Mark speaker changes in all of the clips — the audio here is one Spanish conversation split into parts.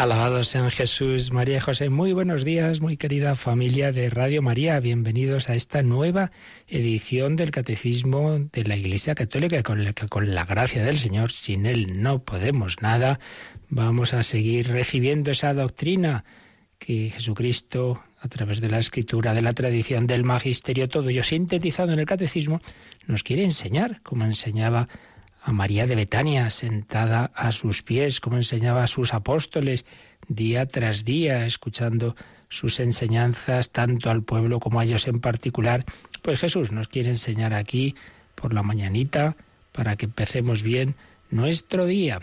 Speaker 1: Alabados sean Jesús, María y José. Muy buenos días, muy querida familia de Radio María. Bienvenidos a esta nueva edición del Catecismo de la Iglesia Católica, con la con la gracia del Señor, sin Él no podemos nada. Vamos a seguir recibiendo esa doctrina que Jesucristo, a través de la escritura, de la tradición, del magisterio, todo ello sintetizado en el Catecismo, nos quiere enseñar, como enseñaba a María de Betania sentada a sus pies, como enseñaba a sus apóstoles día tras día, escuchando sus enseñanzas tanto al pueblo como a ellos en particular. Pues Jesús nos quiere enseñar aquí por la mañanita para que empecemos bien nuestro día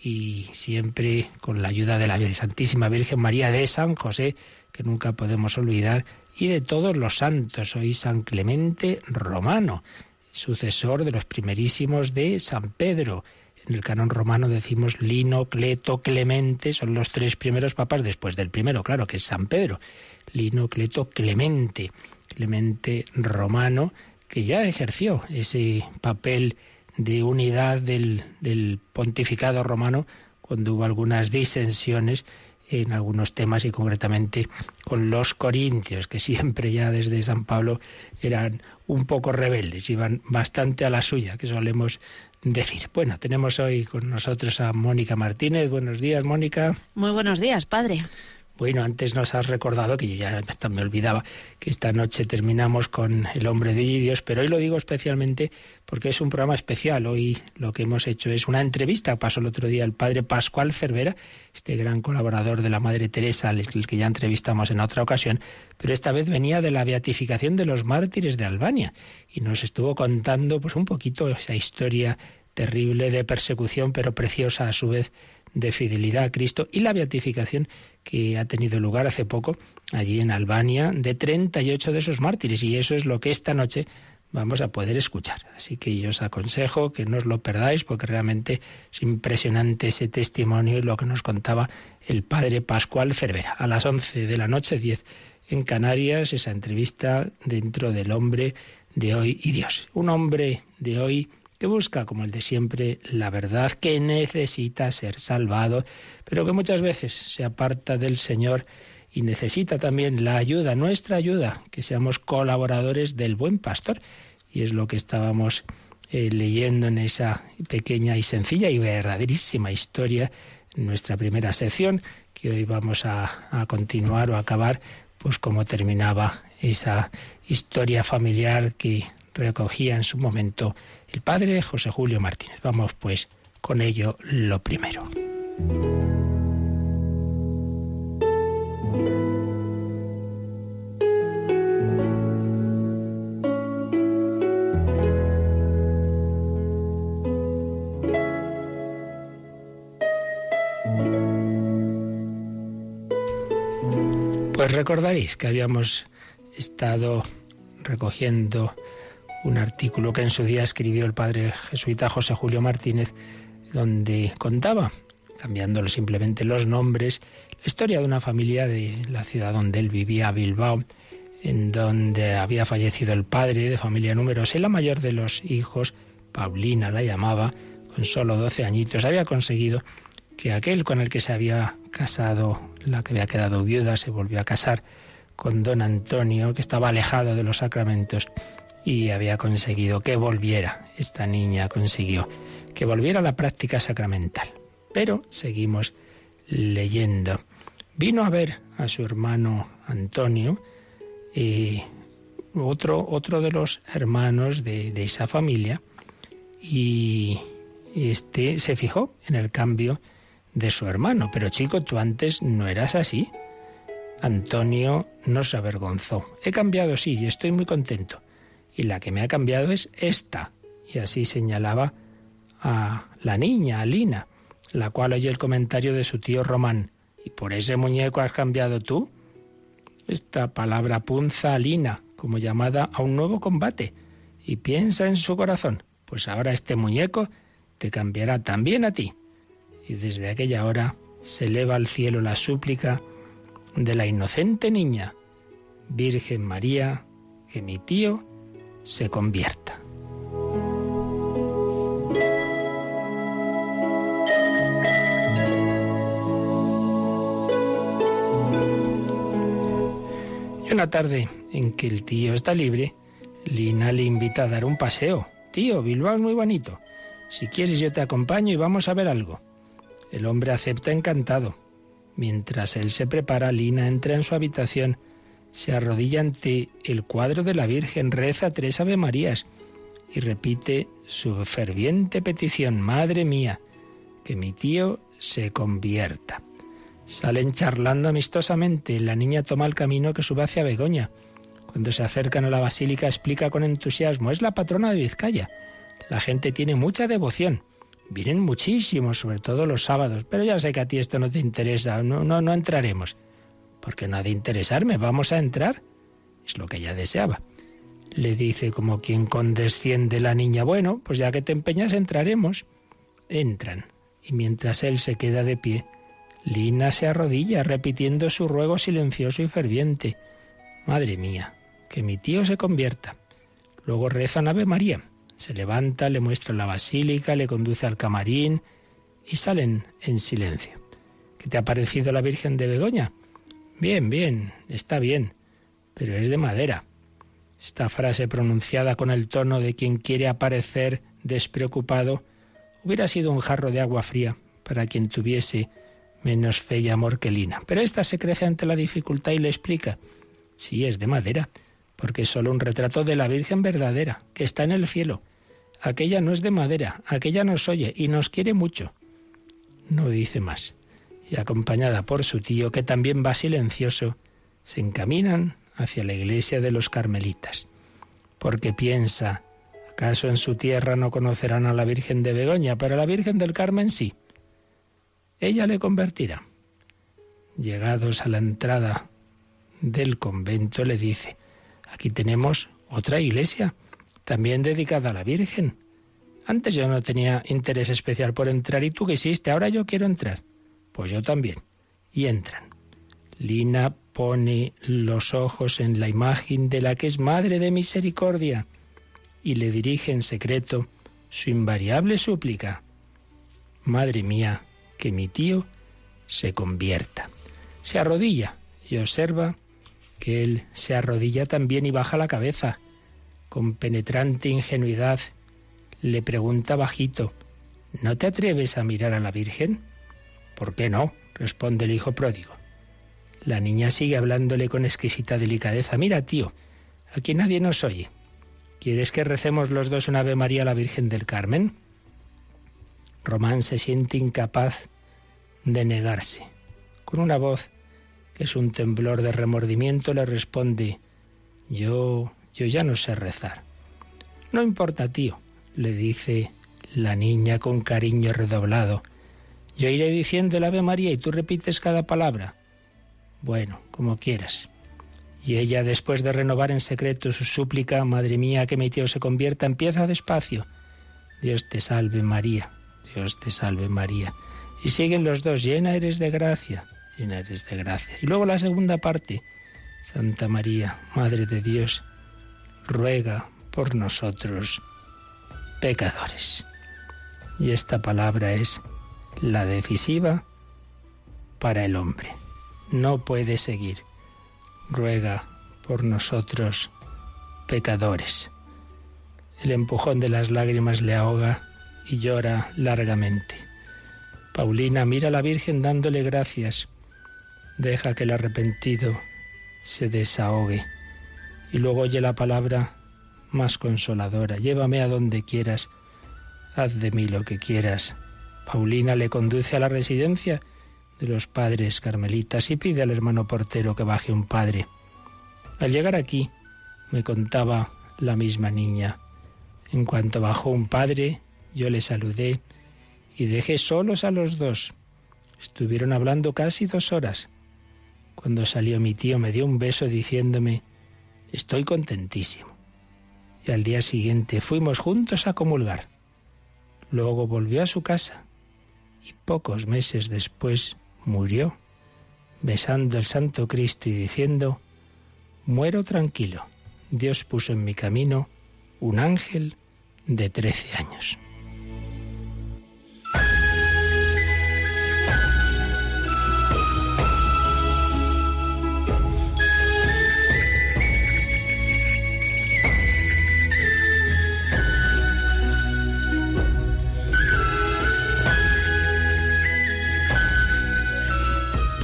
Speaker 1: y siempre con la ayuda de la Santísima Virgen María de San José, que nunca podemos olvidar, y de todos los santos. Hoy San Clemente Romano, sucesor de los primerísimos de San Pedro. En el canon romano decimos Lino, Cleto, Clemente, son los tres primeros papas después del primero, claro, que es San Pedro. Lino, Cleto, Clemente, Clemente romano, que ya ejerció ese papel de unidad del, del pontificado romano cuando hubo algunas disensiones en algunos temas y concretamente con los corintios, que siempre ya desde San Pablo eran un poco rebeldes, iban bastante a la suya, que solemos decir. Bueno, tenemos hoy con nosotros a Mónica Martínez. Buenos días, Mónica.
Speaker 2: Muy buenos días, padre.
Speaker 1: Bueno, antes nos has recordado, que yo ya hasta me olvidaba, que esta noche terminamos con El hombre de Dios, pero hoy lo digo especialmente porque es un programa especial. Hoy lo que hemos hecho es una entrevista. Pasó el otro día el padre Pascual Cervera, este gran colaborador de la Madre Teresa, el que ya entrevistamos en otra ocasión, pero esta vez venía de la beatificación de los mártires de Albania y nos estuvo contando pues un poquito esa historia terrible de persecución, pero preciosa a su vez de fidelidad a Cristo y la beatificación que ha tenido lugar hace poco allí en Albania de 38 de esos mártires. Y eso es lo que esta noche vamos a poder escuchar. Así que yo os aconsejo que no os lo perdáis porque realmente es impresionante ese testimonio y lo que nos contaba el padre Pascual Cervera. A las 11 de la noche, 10 en Canarias, esa entrevista dentro del hombre de hoy y Dios. Un hombre de hoy que busca, como el de siempre, la verdad, que necesita ser salvado, pero que muchas veces se aparta del Señor y necesita también la ayuda, nuestra ayuda, que seamos colaboradores del buen pastor. Y es lo que estábamos eh, leyendo en esa pequeña y sencilla y verdaderísima historia, en nuestra primera sección, que hoy vamos a, a continuar o a acabar, pues como terminaba esa historia familiar que recogía en su momento el padre José Julio Martínez. Vamos pues con ello lo primero. Pues recordaréis que habíamos estado recogiendo un artículo que en su día escribió el padre jesuita José Julio Martínez, donde contaba, cambiándolo simplemente los nombres, la historia de una familia de la ciudad donde él vivía, Bilbao, en donde había fallecido el padre de familia numerosa y la mayor de los hijos, Paulina la llamaba, con solo 12 añitos, había conseguido que aquel con el que se había casado, la que había quedado viuda, se volvió a casar con don Antonio, que estaba alejado de los sacramentos y había conseguido que volviera, esta niña consiguió que volviera a la práctica sacramental. Pero seguimos leyendo. Vino a ver a su hermano Antonio, y otro, otro de los hermanos de, de esa familia, y este se fijó en el cambio de su hermano. Pero chico, tú antes no eras así. Antonio no se avergonzó. He cambiado, sí, y estoy muy contento y la que me ha cambiado es esta. Y así señalaba a la niña, a Lina, la cual oye el comentario de su tío Román. ¿Y por ese muñeco has cambiado tú? Esta palabra punza a Lina como llamada a un nuevo combate y piensa en su corazón, pues ahora este muñeco te cambiará también a ti. y desde aquella hora se eleva al cielo la súplica de la inocente niña, Virgen María, que mi tío se convierta. Y una tarde en que el tío está libre, Lina le invita a dar un paseo. Tío, Bilbao es muy bonito. Si quieres yo te acompaño y vamos a ver algo. El hombre acepta encantado. Mientras él se prepara, Lina entra en su habitación, se arrodilla ante el cuadro de la Virgen, reza tres Ave Marías y repite su ferviente petición, Madre mía, que mi tío se convierta. Salen charlando amistosamente. La niña toma el camino que sube hacia Begoña. Cuando se acercan a la basílica explica con entusiasmo, es la patrona de Vizcaya. La gente tiene mucha devoción. Vienen muchísimos, sobre todo los sábados, pero ya sé que a ti esto no te interesa, no, no, no entraremos. Porque no ha de interesarme, vamos a entrar. Es lo que ella deseaba. Le dice como quien condesciende la niña, bueno, pues ya que te empeñas entraremos. Entran, y mientras él se queda de pie, Lina se arrodilla repitiendo su ruego silencioso y ferviente. Madre mía, que mi tío se convierta. Luego rezan Ave María se levanta, le muestra la basílica, le conduce al camarín y salen en silencio. ¿Qué te ha parecido la Virgen de Begoña? Bien, bien, está bien, pero es de madera. Esta frase pronunciada con el tono de quien quiere aparecer despreocupado hubiera sido un jarro de agua fría para quien tuviese menos fe y amor que Lina. Pero esta se crece ante la dificultad y le explica. Sí, es de madera, porque es solo un retrato de la Virgen verdadera, que está en el cielo. Aquella no es de madera, aquella nos oye y nos quiere mucho. No dice más. Y acompañada por su tío, que también va silencioso, se encaminan hacia la iglesia de los carmelitas. Porque piensa, ¿acaso en su tierra no conocerán a la Virgen de Begoña, pero a la Virgen del Carmen sí? Ella le convertirá. Llegados a la entrada del convento, le dice, Aquí tenemos otra iglesia, también dedicada a la Virgen. Antes yo no tenía interés especial por entrar y tú que hiciste, ahora yo quiero entrar. Pues yo también. Y entran. Lina pone los ojos en la imagen de la que es Madre de Misericordia y le dirige en secreto su invariable súplica. Madre mía, que mi tío se convierta. Se arrodilla y observa que él se arrodilla también y baja la cabeza. Con penetrante ingenuidad le pregunta bajito, ¿no te atreves a mirar a la Virgen? ¿Por qué no? responde el hijo pródigo. La niña sigue hablándole con exquisita delicadeza. Mira, tío, aquí nadie nos oye. ¿Quieres que recemos los dos una Ave María a la Virgen del Carmen? Román se siente incapaz de negarse. Con una voz es un temblor de remordimiento, le responde, yo, yo ya no sé rezar. No importa, tío, le dice la niña con cariño redoblado. Yo iré diciendo el Ave María y tú repites cada palabra. Bueno, como quieras. Y ella, después de renovar en secreto su súplica, Madre mía, que mi tío se convierta, empieza despacio. Dios te salve María, Dios te salve María. Y siguen los dos, llena eres de gracia llena eres de gracia. Y luego la segunda parte, Santa María, Madre de Dios, ruega por nosotros pecadores. Y esta palabra es la decisiva para el hombre. No puede seguir. Ruega por nosotros pecadores. El empujón de las lágrimas le ahoga y llora largamente. Paulina mira a la Virgen dándole gracias Deja que el arrepentido se desahogue y luego oye la palabra más consoladora. Llévame a donde quieras, haz de mí lo que quieras. Paulina le conduce a la residencia de los padres carmelitas y pide al hermano portero que baje un padre. Al llegar aquí, me contaba la misma niña. En cuanto bajó un padre, yo le saludé y dejé solos a los dos. Estuvieron hablando casi dos horas. Cuando salió mi tío me dio un beso diciéndome, estoy contentísimo. Y al día siguiente fuimos juntos a comulgar. Luego volvió a su casa y pocos meses después murió, besando el Santo Cristo y diciendo, Muero tranquilo, Dios puso en mi camino un ángel de trece años.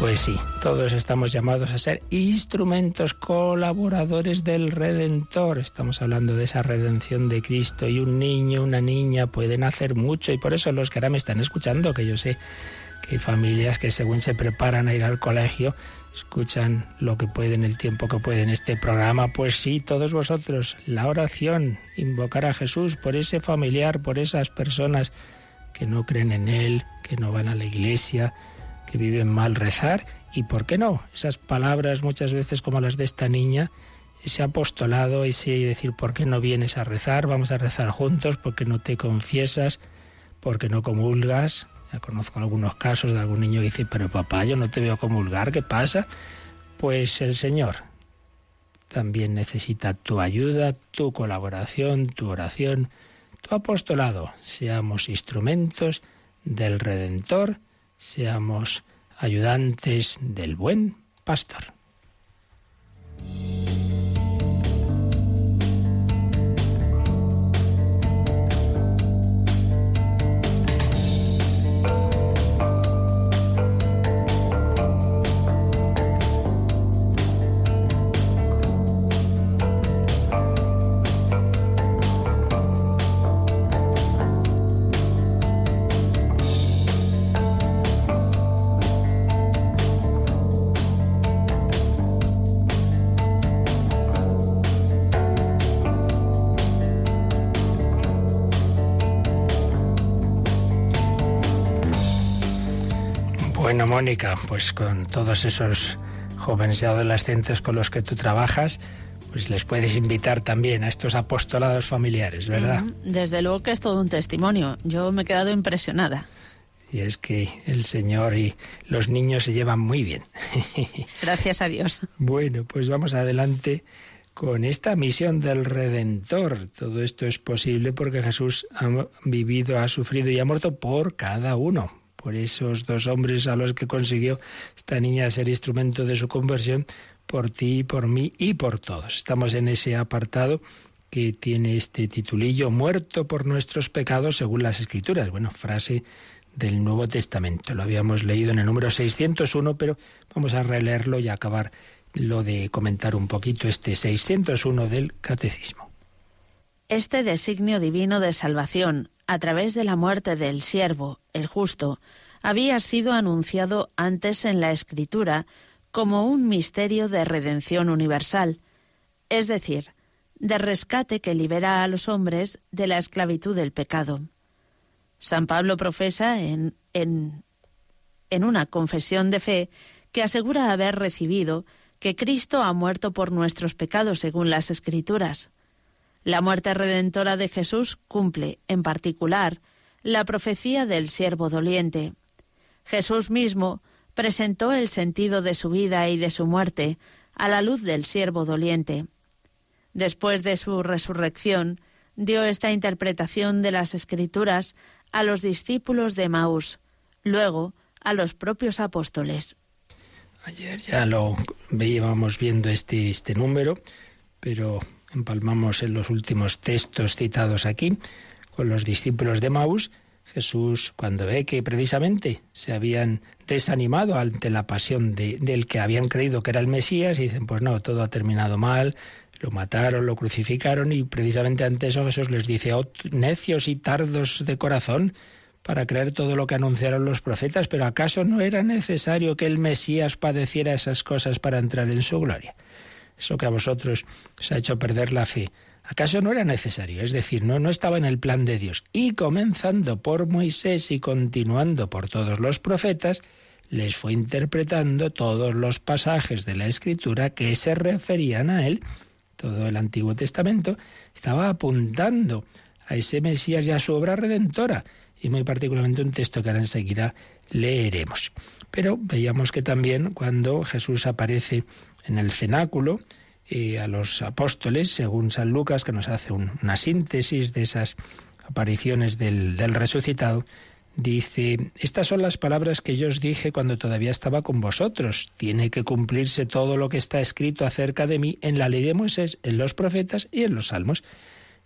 Speaker 1: Pues sí, todos estamos llamados a ser instrumentos colaboradores del Redentor. Estamos hablando de esa redención de Cristo y un niño, una niña pueden hacer mucho y por eso los que ahora me están escuchando, que yo sé que hay familias que según se preparan a ir al colegio, escuchan lo que pueden, el tiempo que pueden este programa. Pues sí, todos vosotros, la oración, invocar a Jesús por ese familiar, por esas personas que no creen en Él, que no van a la iglesia que viven mal rezar y, ¿por qué no? Esas palabras muchas veces como las de esta niña, ese apostolado, ese decir, ¿por qué no vienes a rezar? Vamos a rezar juntos, porque no te confiesas? porque no comulgas? Ya conozco algunos casos de algún niño que dice, pero papá, yo no te veo comulgar, ¿qué pasa? Pues el Señor también necesita tu ayuda, tu colaboración, tu oración, tu apostolado. Seamos instrumentos del Redentor seamos ayudantes del buen pastor. Mónica, pues con todos esos jóvenes y adolescentes con los que tú trabajas, pues les puedes invitar también a estos apostolados familiares, ¿verdad?
Speaker 2: Desde luego que es todo un testimonio. Yo me he quedado impresionada.
Speaker 1: Y es que el Señor y los niños se llevan muy bien.
Speaker 2: Gracias a Dios.
Speaker 1: Bueno, pues vamos adelante con esta misión del Redentor. Todo esto es posible porque Jesús ha vivido, ha sufrido y ha muerto por cada uno, por esos dos hombres a los que consiguió esta niña ser instrumento de su conversión, por ti, por mí y por todos. Estamos en ese apartado que tiene este titulillo, muerto por nuestros pecados según las escrituras. Bueno, frase del Nuevo Testamento. Lo habíamos leído en el número 601, pero vamos a releerlo y acabar lo de comentar un poquito este 601 del Catecismo.
Speaker 2: Este designio divino de salvación a través de la muerte del siervo, el justo, había sido anunciado antes en la Escritura como un misterio de redención universal, es decir, de rescate que libera a los hombres de la esclavitud del pecado. San Pablo profesa en, en, en una confesión de fe que asegura haber recibido que Cristo ha muerto por nuestros pecados según las Escrituras. La muerte redentora de Jesús cumple, en particular, la profecía del siervo doliente. Jesús mismo presentó el sentido de su vida y de su muerte a la luz del siervo doliente. Después de su resurrección, dio esta interpretación de las Escrituras a los discípulos de Maús, luego a los propios apóstoles.
Speaker 1: Ayer ya lo veíamos viendo este, este número, pero empalmamos en los últimos textos citados aquí con los discípulos de Maús, Jesús, cuando ve que precisamente se habían desanimado ante la pasión de, del que habían creído que era el Mesías, y dicen, pues no, todo ha terminado mal, lo mataron, lo crucificaron, y precisamente ante eso Jesús les dice, oh, necios y tardos de corazón, para creer todo lo que anunciaron los profetas, pero ¿acaso no era necesario que el Mesías padeciera esas cosas para entrar en su gloria? Eso que a vosotros os ha hecho perder la fe, ¿acaso no era necesario? Es decir, no, no estaba en el plan de Dios. Y comenzando por Moisés y continuando por todos los profetas, les fue interpretando todos los pasajes de la Escritura que se referían a él. Todo el Antiguo Testamento estaba apuntando a ese Mesías y a su obra redentora. y muy particularmente un texto que ahora enseguida leeremos. Pero veíamos que también cuando Jesús aparece en el cenáculo, eh, a los apóstoles, según San Lucas, que nos hace una síntesis de esas apariciones del, del resucitado, dice, estas son las palabras que yo os dije cuando todavía estaba con vosotros. Tiene que cumplirse todo lo que está escrito acerca de mí en la ley de Moisés, en los profetas y en los salmos.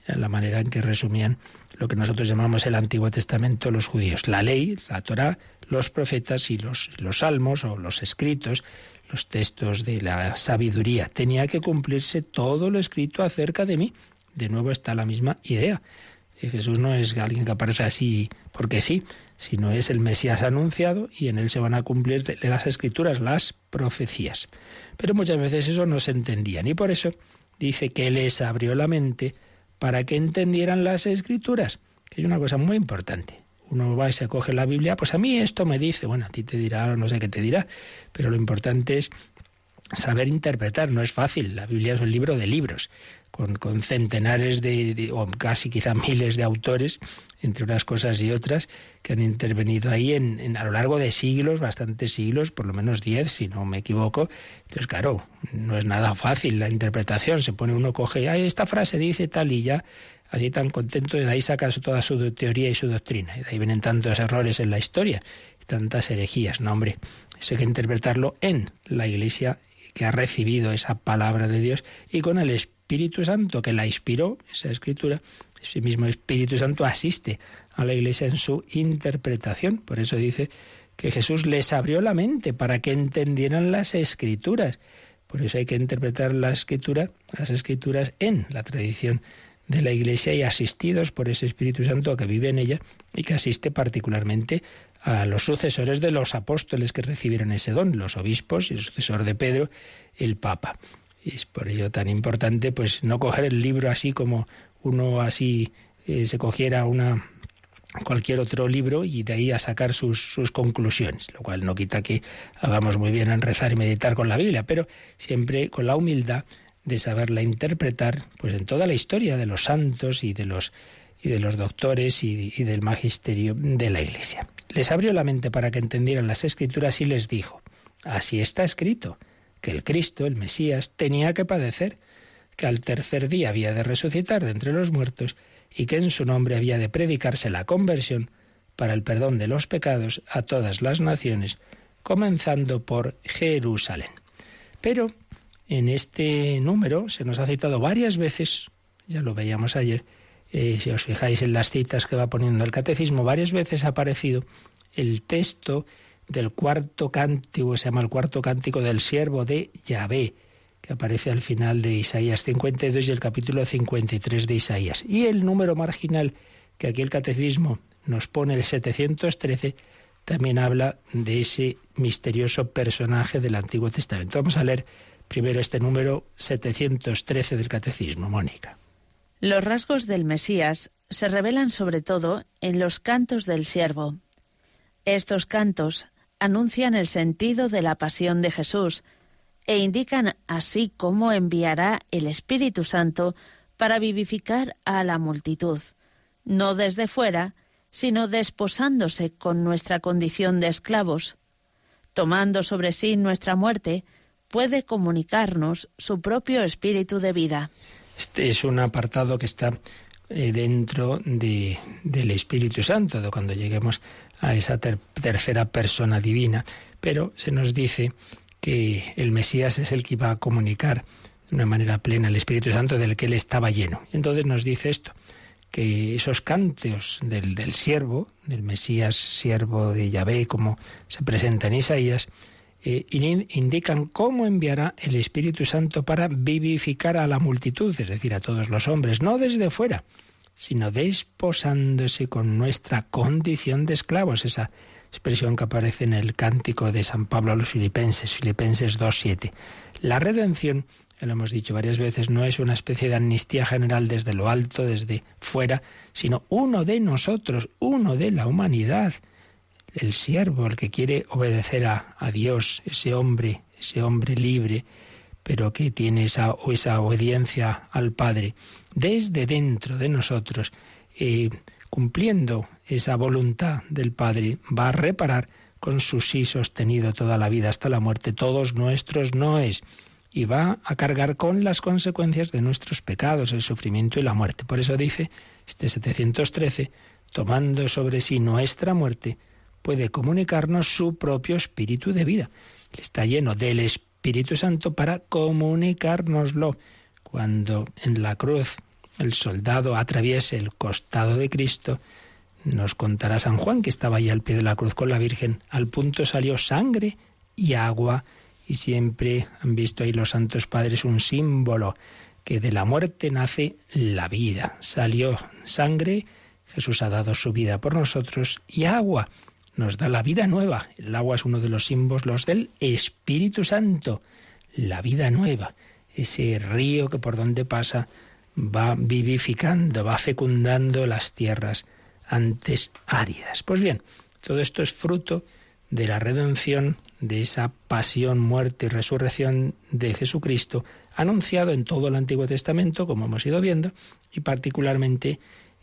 Speaker 1: Era la manera en que resumían lo que nosotros llamamos el Antiguo Testamento los judíos. La ley, la Torá, los profetas y los, los salmos o los escritos, los textos de la sabiduría. Tenía que cumplirse todo lo escrito acerca de mí. De nuevo está la misma idea. Jesús no es alguien que aparece así porque sí, sino es el Mesías anunciado y en él se van a cumplir las escrituras, las profecías. Pero muchas veces eso no se entendía y por eso dice que les abrió la mente para que entendieran las escrituras, que es una cosa muy importante. Uno va y se coge la Biblia, pues a mí esto me dice, bueno, a ti te dirá o no sé qué te dirá, pero lo importante es saber interpretar, no es fácil. La Biblia es un libro de libros, con, con centenares de, o casi quizá miles de autores, entre unas cosas y otras, que han intervenido ahí en, a lo largo de siglos, bastantes siglos, por lo menos diez, si no me equivoco. Entonces, claro, no es nada fácil la interpretación. Se pone uno, coge, Ay, esta frase dice tal y ya, así tan contento, y de ahí saca toda su teoría y su doctrina. Y de ahí vienen tantos errores en la historia, tantas herejías. No, hombre, eso hay que interpretarlo en la Iglesia que ha recibido esa palabra de Dios y con el Espíritu Santo que la inspiró, esa escritura, ese mismo Espíritu Santo asiste a la Iglesia en su interpretación. Por eso dice que Jesús les abrió la mente para que entendieran las escrituras. Por eso hay que interpretar la escritura, las escrituras en la tradición de la Iglesia y asistidos por ese Espíritu Santo que vive en ella y que asiste particularmente a los sucesores de los apóstoles que recibieron ese don, los obispos y el sucesor de Pedro, el Papa. Y es por ello tan importante pues no coger el libro así como uno así eh, se cogiera una cualquier otro libro y de ahí a sacar sus, sus, conclusiones, lo cual no quita que hagamos muy bien en rezar y meditar con la Biblia, pero siempre con la humildad de saberla interpretar pues en toda la historia de los santos y de los y de los doctores y, del magisterio de la Iglesia. Les abrió la mente para que entendieran las escrituras y les dijo, así está escrito, que el Cristo, el Mesías, tenía que padecer, que al tercer día había de resucitar de entre los muertos y que en su nombre había de predicarse la conversión para el perdón de los pecados a todas las naciones, comenzando por Jerusalén. Pero en este número se nos ha citado varias veces, ya lo veíamos ayer, eh, si os fijáis en las citas que va poniendo el catecismo, varias veces ha aparecido el texto del cuarto cántico, se llama el cuarto cántico del siervo de Yahvé, que aparece al final de Isaías 52 y el capítulo 53 de Isaías. Y el número marginal que aquí el catecismo nos pone, el 713, también habla de ese misterioso personaje del Antiguo Testamento. Vamos a leer primero este número 713 del catecismo, Mónica.
Speaker 2: Los rasgos del Mesías se revelan sobre todo en los cantos del siervo. Estos cantos anuncian el sentido de la pasión de Jesús e indican así cómo enviará el Espíritu Santo para vivificar a la multitud, no desde fuera, sino desposándose con nuestra condición de esclavos. Tomando sobre sí nuestra muerte, puede comunicarnos su propio espíritu de vida.
Speaker 1: Este es un apartado que está eh, dentro de, del Espíritu Santo, de cuando lleguemos a esa tercera persona divina. Pero se nos dice que el Mesías es el que iba a comunicar de una manera plena el Espíritu Santo del que él estaba lleno. Entonces nos dice esto, que esos cantos del, del siervo, del Mesías siervo de Yahvé, como se presenta en Isaías, eh, indican cómo enviará el Espíritu Santo para vivificar a la multitud, es decir, a todos los hombres, no desde fuera, sino desposándose con nuestra condición de esclavos, esa expresión que aparece en el cántico de San Pablo a los filipenses, Filipenses 2.7. La redención, ya lo hemos dicho varias veces, no es una especie de amnistía general desde lo alto, desde fuera, sino uno de nosotros, uno de la humanidad, el siervo, el que quiere obedecer a, Dios, ese hombre, ese hombre libre, pero que tiene esa, esa obediencia al Padre, desde dentro de nosotros, eh, cumpliendo esa voluntad del Padre, va a reparar con su sí sostenido toda la vida hasta la muerte. Todos nuestros noes. Y va a cargar con las consecuencias de nuestros pecados, el sufrimiento y la muerte. Por eso dice este 713, tomando sobre sí nuestra muerte, puede comunicarnos su propio espíritu de vida. Está lleno del Espíritu Santo para comunicárnoslo. Cuando en la cruz el soldado atraviese el costado de Cristo, nos contará San Juan que estaba allí al pie de la cruz con la Virgen. Al punto salió sangre y agua y siempre han visto ahí los santos padres un símbolo que de la muerte nace la vida. Salió sangre, Jesús ha dado su vida por nosotros y agua nos da la vida nueva. El agua es uno de los símbolos del Espíritu Santo, la vida nueva, ese río que por donde pasa va vivificando, va fecundando las tierras antes áridas. Pues bien, todo esto es fruto de la redención, de esa pasión, muerte y resurrección de Jesucristo, anunciado en todo el Antiguo Testamento, como hemos ido viendo, y particularmente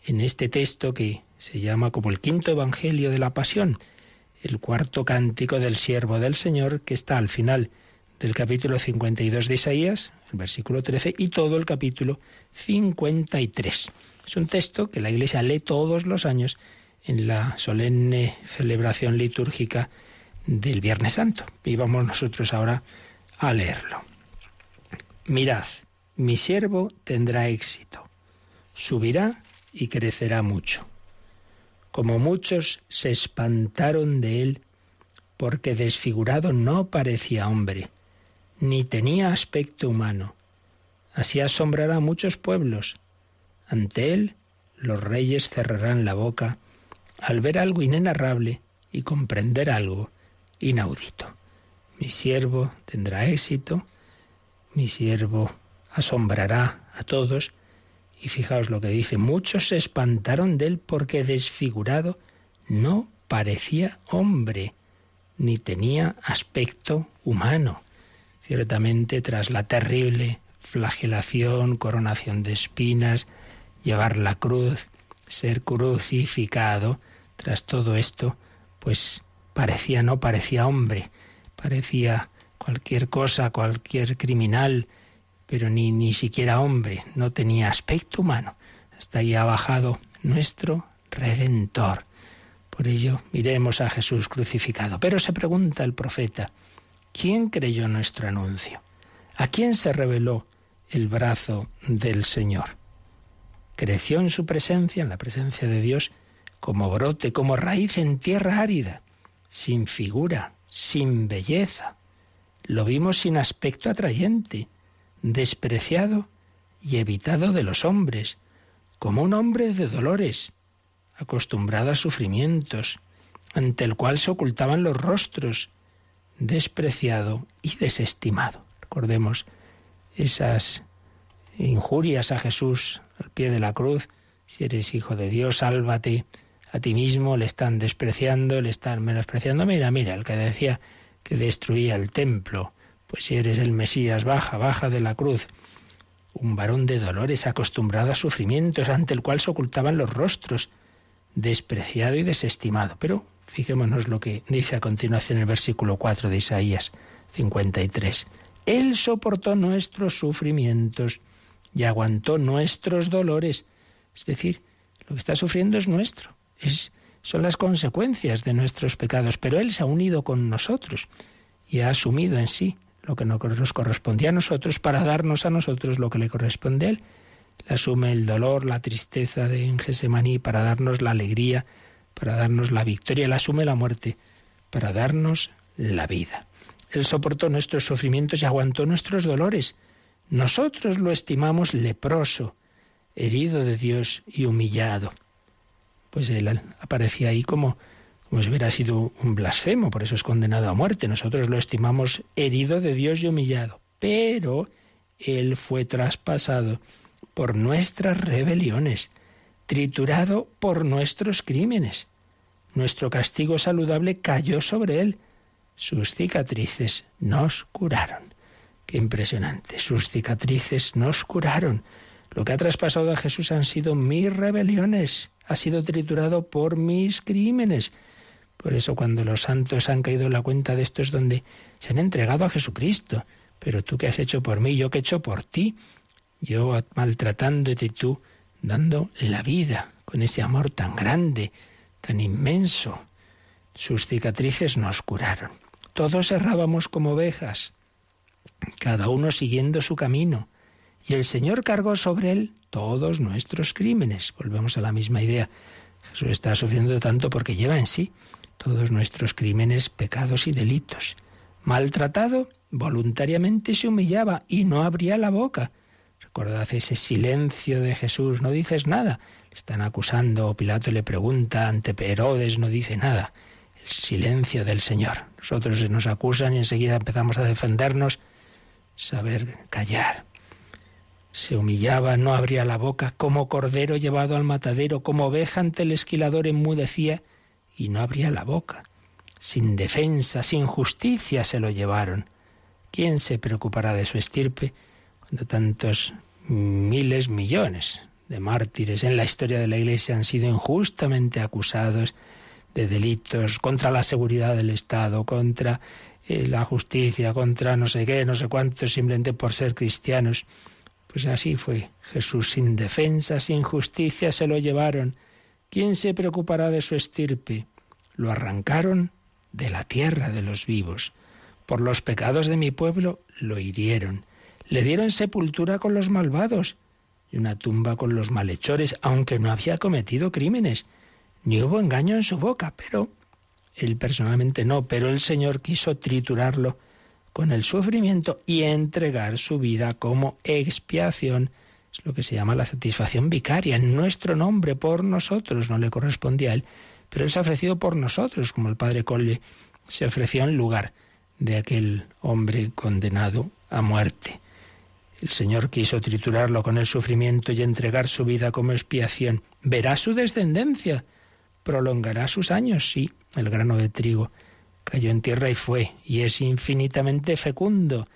Speaker 1: en este texto que se llama como el quinto Evangelio de la Pasión, el cuarto cántico del siervo del Señor, que está al final del capítulo 52 de Isaías, el versículo 13, y todo el capítulo 53. Es un texto que la Iglesia lee todos los años en la solemne celebración litúrgica del Viernes Santo. Y vamos nosotros ahora a leerlo. Mirad, mi siervo tendrá éxito, subirá y crecerá mucho. Como muchos se espantaron de él, porque desfigurado no parecía hombre, ni tenía aspecto humano. Así asombrará a muchos pueblos. Ante él los reyes cerrarán la boca al ver algo inenarrable y comprender algo inaudito. Mi siervo tendrá éxito, mi siervo asombrará a todos, y fijaos lo que dice, muchos se espantaron de él porque desfigurado no parecía hombre, ni tenía aspecto humano. Ciertamente, tras la terrible flagelación, coronación de espinas, llevar la cruz, ser crucificado, tras todo esto, pues parecía, no parecía hombre, parecía cualquier cosa, cualquier criminal, pero ni, ni siquiera hombre, no tenía aspecto humano. Hasta ahí ha bajado nuestro Redentor. Por ello, miremos a Jesús crucificado. Pero se pregunta el profeta, ¿quién creyó nuestro anuncio? ¿A quién se reveló el brazo del Señor? Creció en su presencia, en la presencia de Dios, como brote, como raíz en tierra árida, sin figura, sin belleza. Lo vimos sin aspecto atrayente, despreciado y evitado de los hombres, como un hombre de dolores, acostumbrado a sufrimientos, ante el cual se ocultaban los rostros, despreciado y desestimado. Recordemos esas injurias a Jesús al pie de la cruz. Si eres hijo de Dios, sálvate a ti mismo, le están despreciando, le están menospreciando. Mira, mira, el que decía que destruía el templo, pues si eres el Mesías, baja, baja de la cruz. Un varón de dolores acostumbrado a sufrimientos ante el cual se ocultaban los rostros, despreciado y desestimado. Pero fijémonos lo que dice a continuación el versículo 4 de Isaías 53. Él soportó nuestros sufrimientos y aguantó nuestros dolores. Es decir, lo que está sufriendo es nuestro, es, son las consecuencias de nuestros pecados, pero Él se ha unido con nosotros y ha asumido en sí lo que nos correspondía a nosotros para darnos a nosotros lo que le corresponde a Él. Él asume el dolor, la tristeza de Gesemaní para darnos la alegría, para darnos la victoria. Él asume la muerte para darnos la vida. Él soportó nuestros sufrimientos y aguantó nuestros dolores nosotros lo estimamos leproso, herido de Dios y humillado. Pues él aparecía ahí como, si hubiera sido un blasfemo, por eso es condenado a muerte. Nosotros lo estimamos herido de Dios y humillado. Pero él fue traspasado por nuestras rebeliones, triturado por nuestros crímenes. Nuestro castigo saludable cayó sobre él. Sus cicatrices nos curaron. Qué impresionante. Sus cicatrices nos curaron. Lo que ha traspasado a Jesús han sido mis rebeliones, ha sido triturado por mis crímenes. Por eso cuando los santos han caído en la cuenta de esto es donde se han entregado a Jesucristo. Pero tú qué has hecho por mí, yo qué he hecho por ti. Yo maltratándote tú dando la vida con ese amor tan grande, tan inmenso. Sus cicatrices nos curaron. Todos errábamos como ovejas, cada uno siguiendo su camino, y el Señor cargó sobre él todos nuestros crímenes. Volvemos a la misma idea. Jesús está sufriendo tanto porque lleva en sí todos nuestros crímenes, pecados y delitos. Maltratado, voluntariamente se humillaba y no abría la boca. Recordad ese silencio de Jesús, no dices nada. Le están acusando, Pilato le pregunta ante Herodes, no dice nada. El silencio del Señor. Nosotros nos acusan y enseguida empezamos a defendernos. Saber callar. Se humillaba, no abría la boca, como cordero llevado al matadero, como oveja ante el esquilador enmudecía y no abría la boca. Sin defensa, sin justicia se lo llevaron. ¿Quién se preocupará de su estirpe cuando tantos miles, millones de mártires en la historia de la Iglesia han sido injustamente acusados de delitos contra la seguridad del Estado, contra eh, la justicia, contra no sé qué, no sé cuántos, simplemente por ser cristianos. Pues así fue. Jesús sin defensa, sin justicia, se lo llevaron. ¿Quién se preocupará de su estirpe? Lo arrancaron de la tierra de los vivos. Por los pecados de mi pueblo lo hirieron. Le dieron sepultura con los malvados y una tumba con los malhechores, aunque no había cometido crímenes, ni hubo engaño en su boca, pero él personalmente no, pero el Señor quiso triturarlo con el sufrimiento y entregar su vida como expiación. Es lo que se llama la satisfacción vicaria, en nuestro nombre, por nosotros, no le correspondía a él, pero él se ha ofrecido por nosotros, como el padre Colle se ofreció en lugar de aquel hombre condenado a muerte. El Señor quiso triturarlo con el sufrimiento y entregar su vida como expiación. Verá su descendencia, prolongará sus años, sí, el grano de trigo cayó en tierra y fue, y es infinitamente fecundo.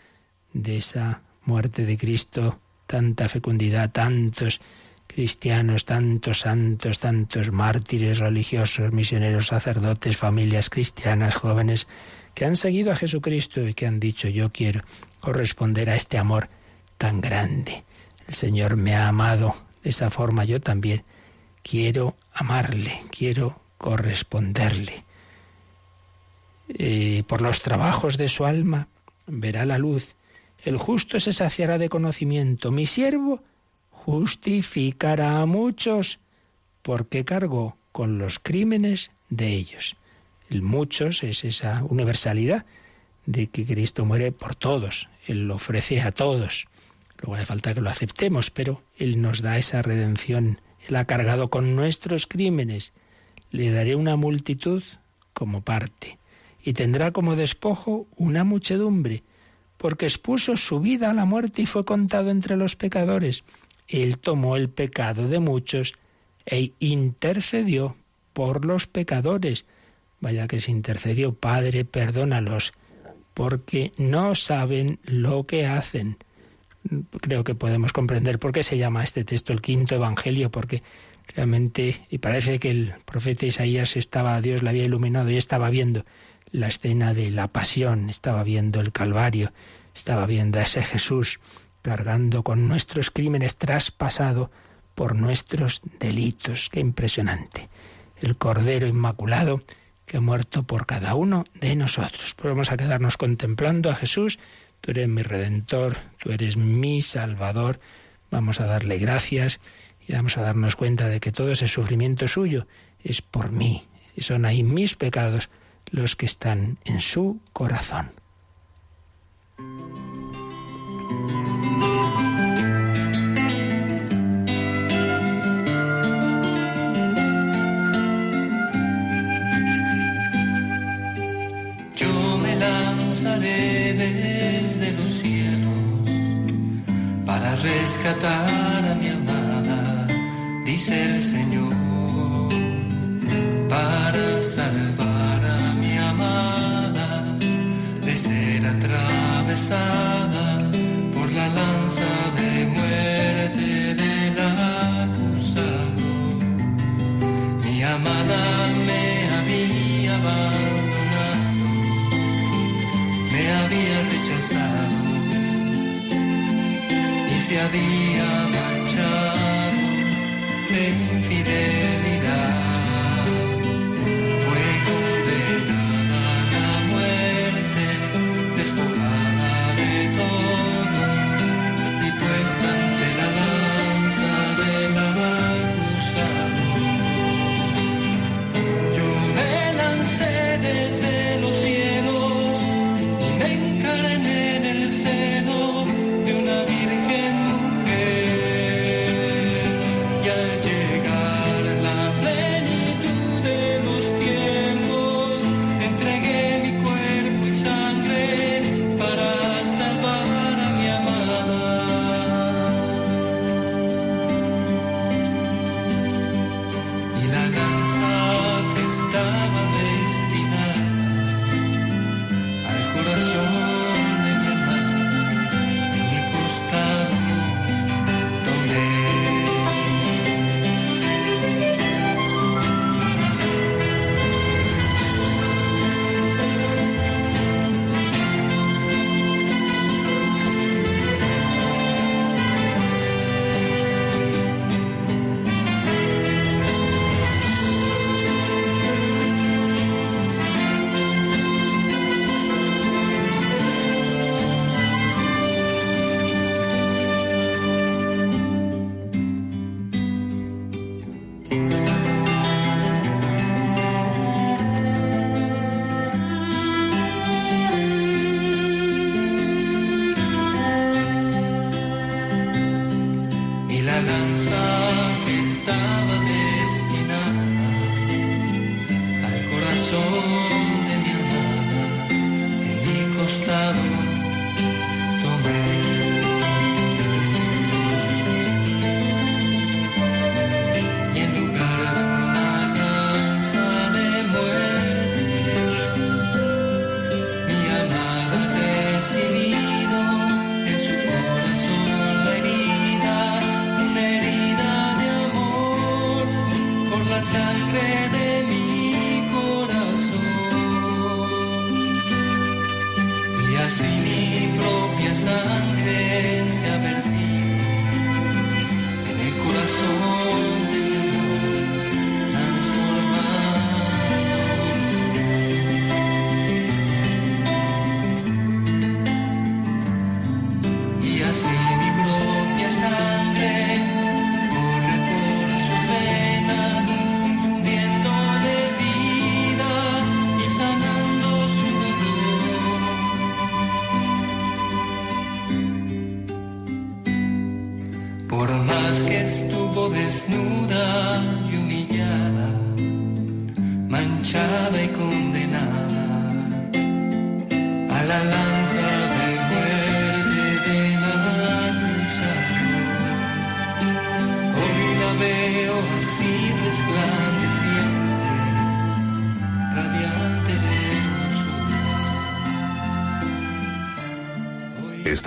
Speaker 1: De esa muerte de Cristo, tanta fecundidad, tantos cristianos, tantos santos, tantos mártires religiosos, misioneros, sacerdotes, familias cristianas, jóvenes, que han seguido a Jesucristo y que han dicho yo quiero corresponder a este amor tan grande. El Señor me ha amado de esa forma, yo también quiero amarle, quiero corresponderle. Eh, por los trabajos de su alma verá la luz. El justo se saciará de conocimiento. Mi siervo justificará a muchos porque cargó con los crímenes de ellos. El muchos es esa universalidad de que Cristo muere por todos. Él lo ofrece a todos. Luego hace falta que lo aceptemos, pero Él nos da esa redención. Él ha cargado con nuestros crímenes. Le daré una multitud como parte y tendrá como despojo una muchedumbre, porque expuso su vida a la muerte y fue contado entre los pecadores. Él tomó el pecado de muchos e intercedió por los pecadores. Vaya que se intercedió, Padre, perdónalos, porque no saben lo que hacen creo que podemos comprender por qué se llama este texto el quinto evangelio, porque realmente, y parece que el profeta Isaías estaba, Dios le había iluminado y estaba viendo la escena de la pasión, estaba viendo el Calvario, estaba viendo a ese Jesús cargando con nuestros crímenes traspasado por nuestros delitos. Qué impresionante. El Cordero Inmaculado que ha muerto por cada uno de nosotros. Pues vamos a quedarnos contemplando a Jesús Tú eres mi redentor, tú eres mi salvador. Vamos a darle gracias y vamos a darnos cuenta de que todo ese sufrimiento suyo es por mí. Son ahí mis pecados los que están en su corazón.
Speaker 3: Yo me lanzaré para rescatar a mi amada, dice el Señor, para salvar a mi de ser atravesada por la lanza de muerte del acusado. Mi amada me había abandonado, me había rechazado y se había marchado de infidelidad.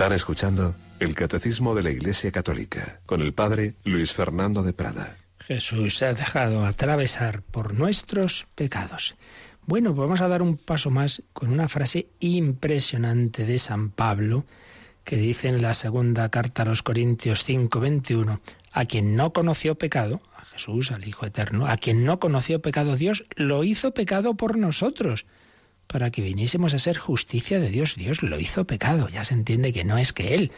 Speaker 4: Están escuchando el Catecismo de la Iglesia Católica con el Padre Luis Fernando de Prada.
Speaker 1: Jesús se ha dejado atravesar por nuestros pecados. Bueno, pues vamos a dar un paso más con una frase impresionante de San Pablo que dice en la segunda carta a los Corintios 5:21, a quien no conoció pecado, a Jesús, al Hijo Eterno, a quien no conoció pecado Dios, lo hizo pecado por nosotros, para que viniésemos a ser justicia de Dios. Dios lo hizo pecado, ya se entiende que no es que Él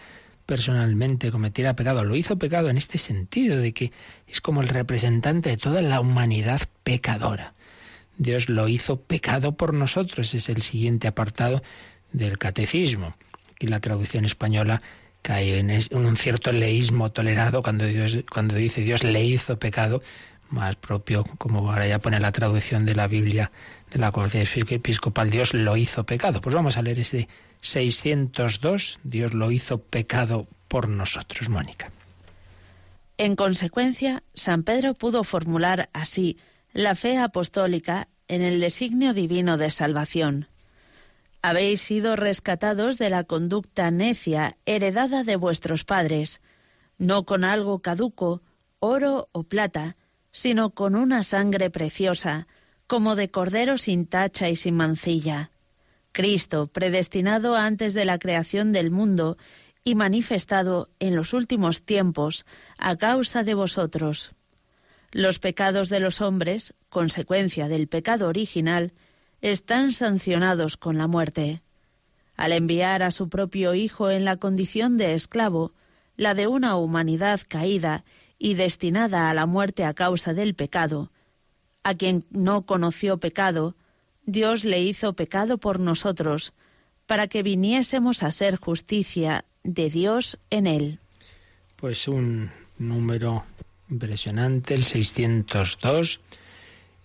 Speaker 1: personalmente cometiera pecado, lo hizo pecado en este sentido de que es como el representante de toda la humanidad pecadora. Dios lo hizo pecado por nosotros, es el siguiente apartado del catecismo. Aquí la traducción española cae en un cierto leísmo tolerado cuando, Dios, cuando dice Dios le hizo pecado, más propio, como ahora ya pone la traducción de la Biblia de la Conferencia Episcopal, Dios lo hizo pecado. Pues vamos a leer ese 602, Dios lo hizo pecado por nosotros, Mónica.
Speaker 2: En consecuencia, San Pedro pudo formular así la fe apostólica en el designio divino de salvación. Habéis sido rescatados de la conducta necia heredada de vuestros padres, no con algo caduco, oro o plata, sino con una sangre preciosa, como de cordero sin tacha y sin mancilla. Cristo, predestinado antes de la creación del mundo y manifestado en los últimos tiempos a causa de vosotros. Los pecados de los hombres, consecuencia del pecado original, están sancionados con la muerte. Al enviar a su propio Hijo en la condición de esclavo, la de una humanidad caída y destinada a la muerte a causa del pecado, a quien no conoció pecado, Dios le hizo pecado por nosotros, para que viniésemos a ser justicia de Dios en él.
Speaker 1: Pues un número impresionante, el 602.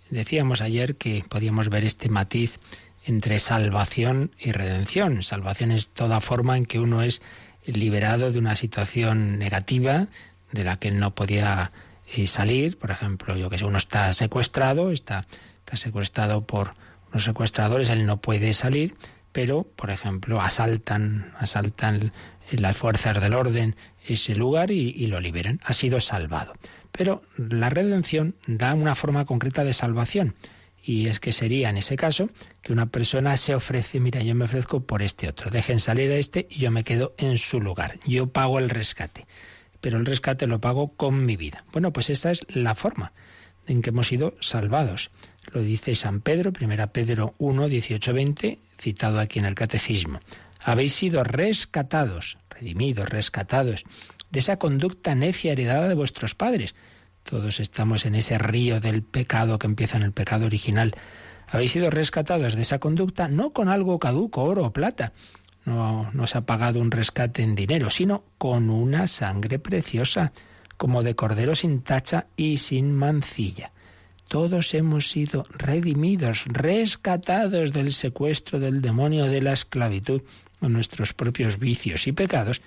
Speaker 1: Decíamos ayer que podíamos ver este matiz entre salvación y redención. Salvación es toda forma en que uno es liberado de una situación negativa de la que no podía eh, salir. Por ejemplo, yo que sé, uno está secuestrado, está, está secuestrado por unos secuestradores, él no puede salir, pero, por ejemplo, asaltan, asaltan las fuerzas del orden ese lugar y, y lo liberan. Ha sido salvado. Pero la redención da una forma concreta de salvación. Y es que sería en ese caso que una persona se ofrece, mira, yo me ofrezco por este otro, dejen salir a este y yo me quedo en su lugar. Yo pago el rescate, pero el rescate lo pago con mi vida. Bueno, pues esta es la forma en que hemos sido salvados. Lo dice San Pedro, 1 Pedro 1, 18, 20, citado aquí en el Catecismo. Habéis sido rescatados, redimidos, rescatados, de esa conducta necia heredada de vuestros padres todos estamos en ese río del pecado que empieza en el pecado original. Habéis sido rescatados de esa conducta no con algo caduco, oro o plata. No, no se ha pagado un rescate en dinero, sino con una sangre preciosa, como de cordero sin tacha y sin mancilla. Todos hemos sido redimidos, rescatados del secuestro del demonio de la esclavitud, con nuestros propios vicios y pecados.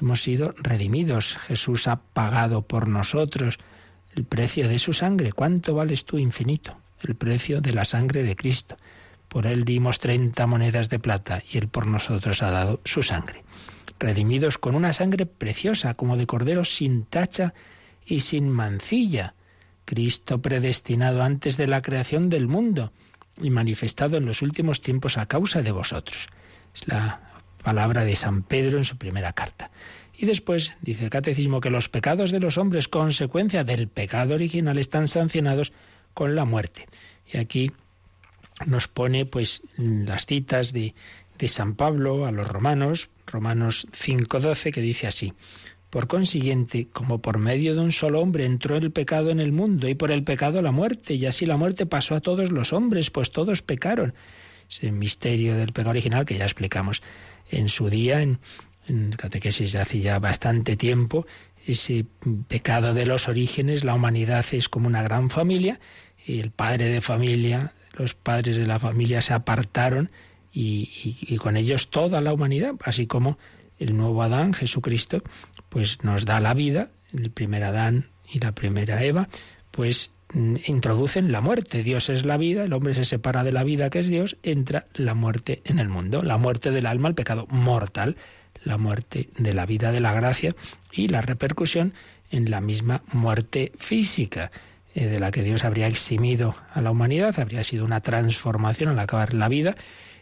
Speaker 1: Hemos sido redimidos. Jesús ha pagado por nosotros el precio de su sangre. ¿Cuánto vales tú, infinito? El precio de la sangre de Cristo. Por él dimos treinta monedas de plata y él por nosotros ha dado su sangre. Redimidos con una sangre preciosa, como de cordero sin tacha y sin mancilla. Cristo predestinado antes de la creación del mundo y manifestado en los últimos tiempos a causa de vosotros. Es la palabra de San Pedro en su primera carta. Y después dice el catecismo que los pecados de los hombres, consecuencia del pecado original, están sancionados con la muerte. Y aquí nos pone pues las citas de, de San Pablo a los romanos, Romanos 5.12, que dice así. Por consiguiente, como por medio de un solo hombre entró el pecado en el mundo y por el pecado la muerte, y así la muerte pasó a todos los hombres, pues todos pecaron. Ese misterio del pecado original que ya explicamos en su día en, en catequesis de hace ya bastante tiempo, ese pecado de los orígenes, la humanidad es como una gran familia y el padre de familia, los padres de la familia se apartaron y, con ellos toda la humanidad, así como el nuevo Adán, Jesucristo, pues nos da la vida, el primer Adán y la primera Eva, pues mm, introducen la muerte. Dios es la vida, el hombre se separa de la vida que es Dios, entra la muerte en el mundo, la muerte del alma, el pecado mortal la muerte de la vida de la gracia y la repercusión en la misma muerte física eh, de la que Dios habría eximido a la humanidad, habría sido una transformación al acabar la vida,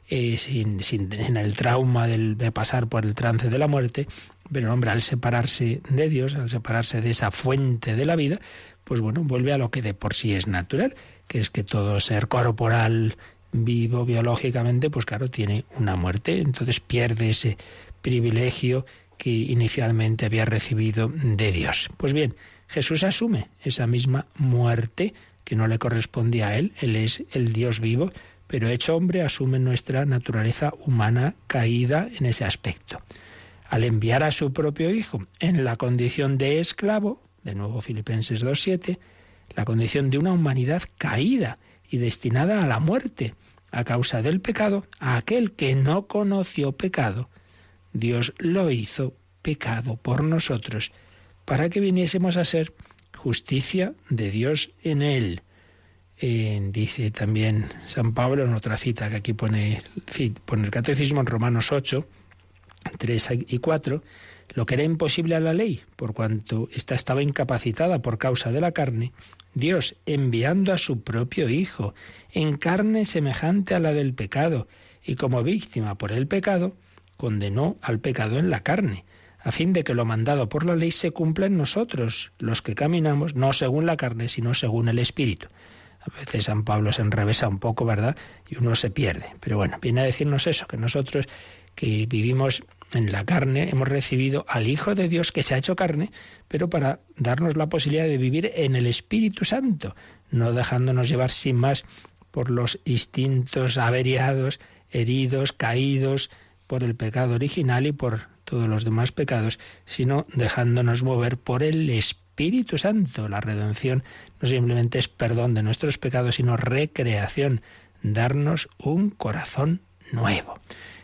Speaker 1: eh, sin, sin, el trauma de pasar por el trance de la muerte, pero el hombre al separarse de Dios, al separarse de esa fuente de la vida, pues bueno, vuelve a lo que de por sí es natural, que es que todo ser corporal, vivo biológicamente, pues claro, tiene una muerte, entonces pierde ese privilegio que inicialmente había recibido de Dios. Pues bien, Jesús asume esa misma muerte que no le correspondía a él, él es el Dios vivo, pero hecho hombre asume nuestra naturaleza humana caída en ese aspecto. Al enviar a su propio Hijo en la condición de esclavo, de nuevo Filipenses 2.7, la condición de una humanidad caída y destinada a la muerte a causa del pecado, a aquel que no conoció pecado, Dios lo hizo pecado por nosotros, para que viniésemos a ser justicia de Dios en él. dice también San Pablo en otra cita que aquí pone, pone el Catecismo en Romanos 8, 3 y 4, lo que era imposible a la ley, por cuanto ésta estaba incapacitada por causa de la carne, Dios, enviando a su propio Hijo, en carne semejante a la del pecado, y como víctima por el pecado, condenó al pecado en la carne, a fin de que lo mandado por la ley se cumpla en nosotros, los que caminamos no según la carne, sino según el Espíritu. A veces San Pablo se enrevesa un poco, ¿verdad? Y uno se pierde. Pero bueno, viene a decirnos eso, que nosotros que vivimos en la carne hemos recibido al Hijo de Dios que se ha hecho carne, pero para darnos la posibilidad de vivir en el Espíritu Santo, no dejándonos llevar sin más por los instintos averiados, heridos, caídos por el pecado original y por todos los demás pecados, sino dejándonos mover por el Espíritu Santo. La redención no simplemente es perdón de nuestros pecados, sino recreación, darnos un corazón nuevo.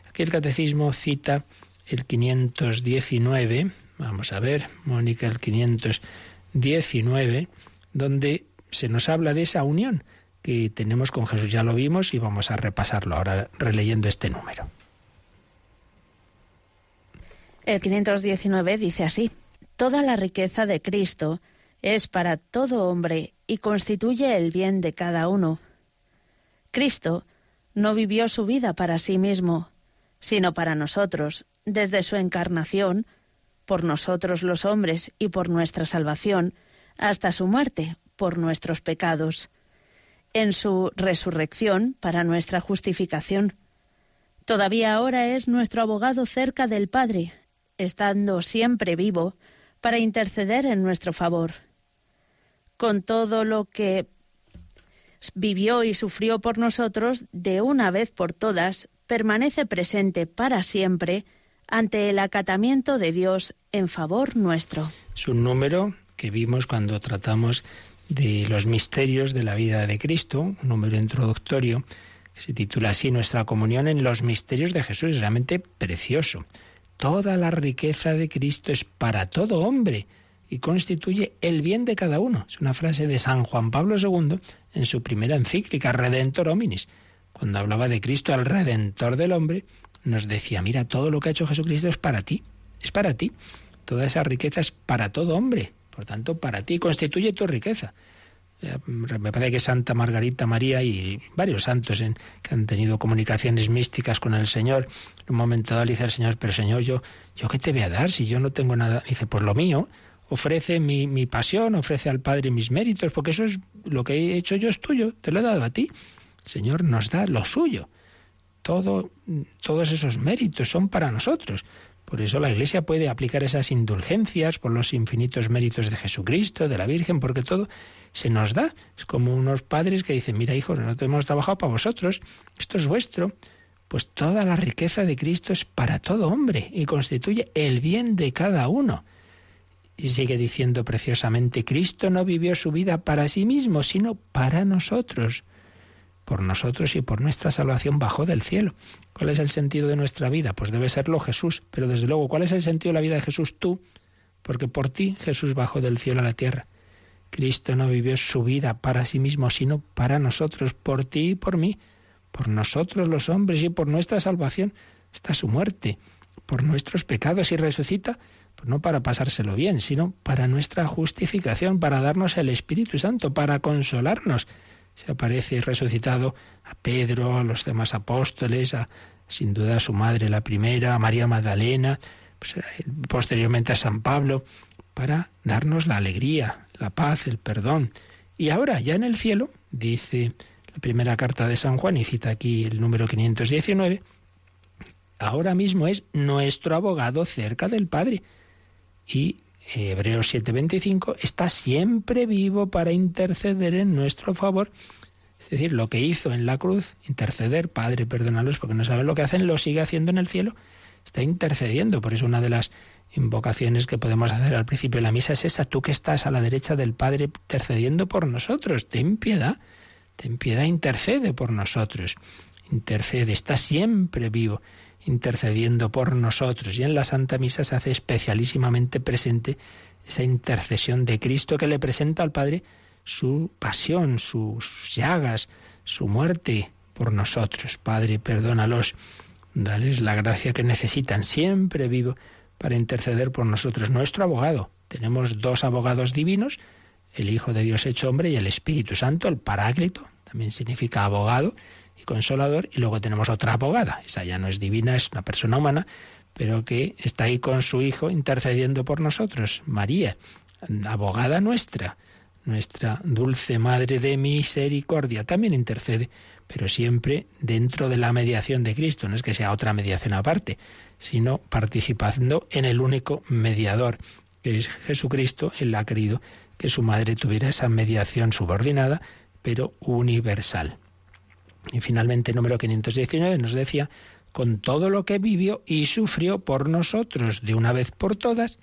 Speaker 1: Aquí el catecismo cita el 519, vamos a ver, Mónica, el 519, donde se nos habla de esa unión que tenemos con Jesús. Ya lo vimos y vamos a repasarlo ahora releyendo este número.
Speaker 2: El 519 dice así, Toda la riqueza de Cristo es para todo hombre y constituye el bien de cada uno. Cristo no vivió su vida para sí mismo, sino para nosotros, desde su encarnación, por nosotros los hombres y por nuestra salvación, hasta su muerte, por nuestros pecados, en su resurrección, para nuestra justificación. Todavía ahora es nuestro abogado cerca del Padre, estando siempre vivo, para interceder en nuestro favor. Con todo lo que vivió y sufrió por nosotros, de una vez por todas, permanece presente para siempre ante el acatamiento de Dios en favor nuestro.
Speaker 1: Es un número que vimos cuando tratamos de los misterios de la vida de Cristo, un número introductorio que se titula así Nuestra comunión en los misterios de Jesús, es realmente precioso. Toda la riqueza de Cristo es para todo hombre y constituye el bien de cada uno. Es una frase de San Juan Pablo II en su primera encíclica, Redentor Hominis. Cuando hablaba de Cristo, el Redentor del hombre, nos decía, mira, todo lo que ha hecho Jesucristo es para ti, es para ti. Toda esa riqueza es para todo hombre, por tanto, para ti constituye tu riqueza. Eh, Me parece que Santa Margarita María y varios santos que han tenido comunicaciones místicas con el Señor, en un momento dado le dice al Señor, pero Señor, yo, yo qué te voy a dar si yo no tengo nada. Dice, pues lo mío, ofrece mi, mi pasión, ofrece al Padre mis méritos, porque eso es lo que he hecho yo es tuyo, te lo he dado a ti. El Señor nos da lo suyo. Todo, todos esos méritos son para nosotros. Por eso la Iglesia puede aplicar esas indulgencias por los infinitos méritos de Jesucristo, de la Virgen, porque todo se nos da. Es como unos padres que dicen, mira hijos, nosotros hemos trabajado para vosotros, esto es vuestro. Pues toda la riqueza de Cristo es para todo hombre y constituye el bien de cada uno. Y sigue diciendo preciosamente, Cristo no vivió su vida para sí mismo, sino para nosotros por nosotros y por nuestra salvación bajó del cielo. ¿Cuál es el sentido de nuestra vida? Pues debe serlo Jesús, pero desde luego, ¿cuál es el sentido de la vida de Jesús? Tú, porque por ti Jesús bajó del cielo a la tierra. Cristo no vivió su vida para sí mismo, sino para nosotros, por ti y por mí, por nosotros los hombres y por nuestra salvación, está su muerte, por nuestros pecados y resucita, pues no para pasárselo bien, sino para nuestra justificación, para darnos el Espíritu Santo, para consolarnos se aparece resucitado a Pedro, a los demás apóstoles, a, sin duda a su madre la primera, a María Magdalena, pues, posteriormente a San Pablo, para darnos la alegría, la paz, el perdón. Y ahora, ya en el cielo, dice la primera carta de San Juan, y cita aquí el número 519, ahora mismo es nuestro abogado cerca del Padre. Y Hebreos 7:25, está siempre vivo para interceder en nuestro favor. Es decir, lo que hizo en la cruz, interceder, Padre, perdónalos porque no saben lo que hacen, lo sigue haciendo en el cielo. Está intercediendo. Por eso una de las invocaciones que podemos hacer al principio de la misa es esa, tú que estás a la derecha del Padre intercediendo por nosotros. Ten piedad, ten piedad, intercede por nosotros. Intercede, está siempre vivo intercediendo por nosotros. Y en la Santa Misa se hace especialísimamente presente esa intercesión de Cristo que le presenta al Padre su pasión, sus llagas, su muerte por nosotros. Padre, perdónalos dales la gracia que necesitan, siempre vivo para interceder por nosotros. Nuestro abogado. Tenemos dos abogados divinos, el Hijo de Dios hecho hombre y el Espíritu Santo, el Paráclito, también significa abogado y consolador. Y luego tenemos otra abogada, esa ya no es divina, es una persona humana, pero que está ahí con su Hijo intercediendo por nosotros, María, abogada nuestra, nuestra dulce Madre de Misericordia, también intercede pero siempre dentro de la mediación de Cristo. No es que sea otra mediación aparte, sino participando en el único mediador, que es Jesucristo. Él ha querido que su madre tuviera esa mediación subordinada, pero universal. Y finalmente, número 519 nos decía, con todo lo que vivió y sufrió por nosotros de una vez por todas,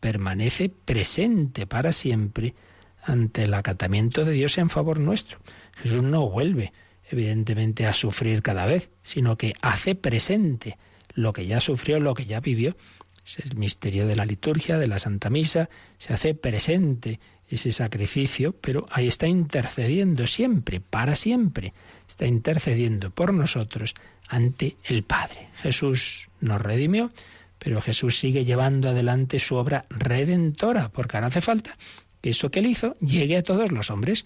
Speaker 1: permanece presente para siempre ante el acatamiento de Dios en favor nuestro. Jesús no vuelve evidentemente a sufrir cada vez, sino que hace presente lo que ya sufrió, lo que ya vivió. Es el misterio de la liturgia, de la Santa Misa, se hace presente ese sacrificio, pero ahí está intercediendo siempre, para siempre, está intercediendo por nosotros ante el Padre. Jesús nos redimió, pero Jesús sigue llevando adelante su obra redentora, porque ahora hace falta que eso que él hizo llegue a todos los hombres.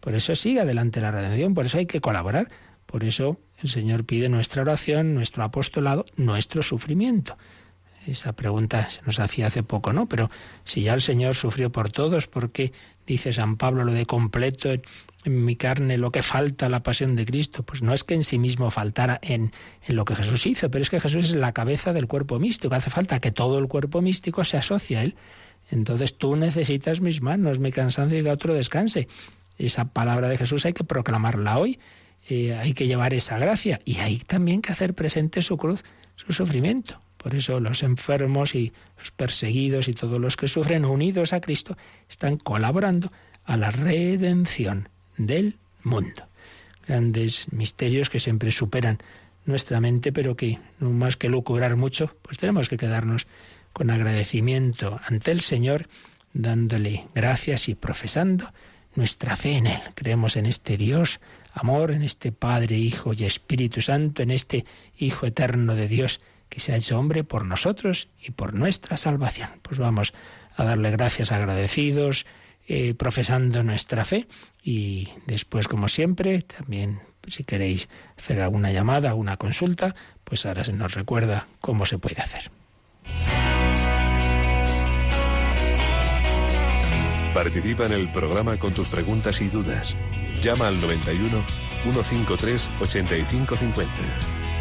Speaker 1: Por eso sigue adelante la redención, por eso hay que colaborar. Por eso el Señor pide nuestra oración, nuestro apostolado, nuestro sufrimiento. Esa pregunta se nos hacía hace poco, ¿no? Pero si ya el Señor sufrió por todos, ¿por qué dice San Pablo lo de completo en, mi carne lo que falta la pasión de Cristo? Pues no es que en sí mismo faltara en, en lo que Jesús hizo, pero es que Jesús es la cabeza del cuerpo místico. Hace falta que todo el cuerpo místico se asocie a Él. Entonces tú necesitas mis manos, mi cansancio y que otro descanse. Esa palabra de Jesús hay que proclamarla hoy, eh, hay que llevar esa gracia y hay también que hacer presente su cruz, su sufrimiento. Por eso los enfermos y los perseguidos y todos los que sufren unidos a Cristo están colaborando a la redención del mundo. Grandes misterios que siempre superan nuestra mente, pero que no más que lucubrar mucho, pues tenemos que quedarnos con agradecimiento ante el Señor, dándole gracias y profesando nuestra fe en Él. Creemos en este Dios, amor, en este Padre, Hijo y Espíritu Santo, en este Hijo eterno de Dios que se ha hecho hombre por nosotros y por nuestra salvación. Pues vamos a darle gracias agradecidos, eh, profesando nuestra fe y después, como siempre, también si queréis hacer alguna llamada, alguna consulta, pues ahora se nos recuerda cómo se puede hacer.
Speaker 4: Participa en el programa con tus preguntas y dudas. Llama al 91 153 8550.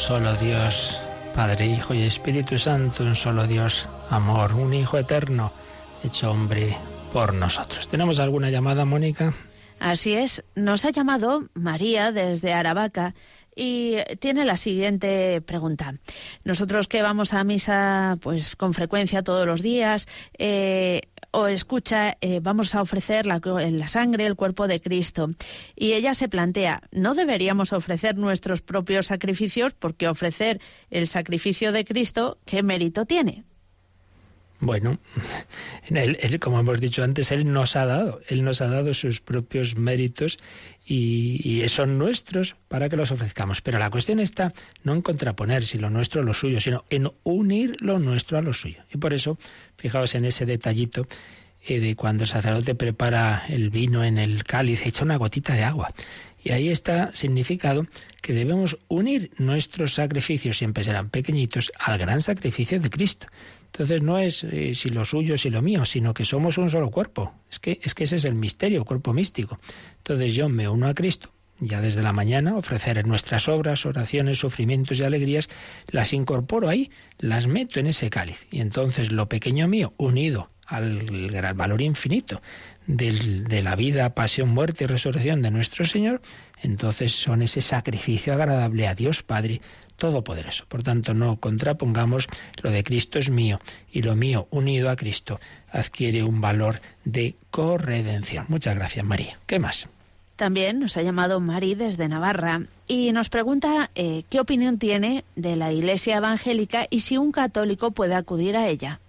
Speaker 1: solo Dios, Padre, Hijo y Espíritu Santo, un solo Dios, amor, un Hijo eterno, hecho hombre por nosotros. ¿Tenemos alguna llamada, Mónica?
Speaker 2: Así es, nos ha llamado María desde Aravaca y tiene la siguiente pregunta. Nosotros que vamos a misa pues con frecuencia todos los días, eh, o escucha, eh, vamos a ofrecer la, la, sangre, el cuerpo de Cristo. Y ella se plantea, ¿no deberíamos ofrecer nuestros propios sacrificios? Porque ofrecer el sacrificio de Cristo, ¿qué mérito tiene?
Speaker 1: Bueno, él, él, como hemos dicho antes, Él nos ha dado, Él nos ha dado sus propios méritos y, son nuestros para que los ofrezcamos. Pero la cuestión está no en contraponer si lo nuestro a lo suyo, sino en unir lo nuestro a lo suyo. Y por eso, fijaos en ese detallito eh, de cuando el sacerdote prepara el vino en el cáliz, echa una gotita de agua. Y ahí está significado que debemos unir nuestros sacrificios, siempre serán pequeñitos, al gran sacrificio de Cristo. Entonces no es eh, si lo suyo, si lo mío, sino que somos un solo cuerpo. Es que, es que ese es el misterio, cuerpo místico. Entonces yo me uno a Cristo, ya desde la mañana, ofrecer en nuestras obras, oraciones, sufrimientos y alegrías, las incorporo ahí, las meto en ese cáliz. Y entonces lo pequeño mío, unido al gran valor infinito del, de la vida, pasión, muerte y resurrección de nuestro Señor, entonces son ese sacrificio agradable a Dios Padre Todopoderoso. Por tanto, no contrapongamos lo de Cristo es mío y lo mío unido a Cristo adquiere un valor de corredención. Muchas gracias, María. ¿Qué más?
Speaker 2: También nos ha llamado Mari desde Navarra y nos pregunta eh, qué opinión tiene de la Iglesia Evangélica y si un católico puede acudir a ella.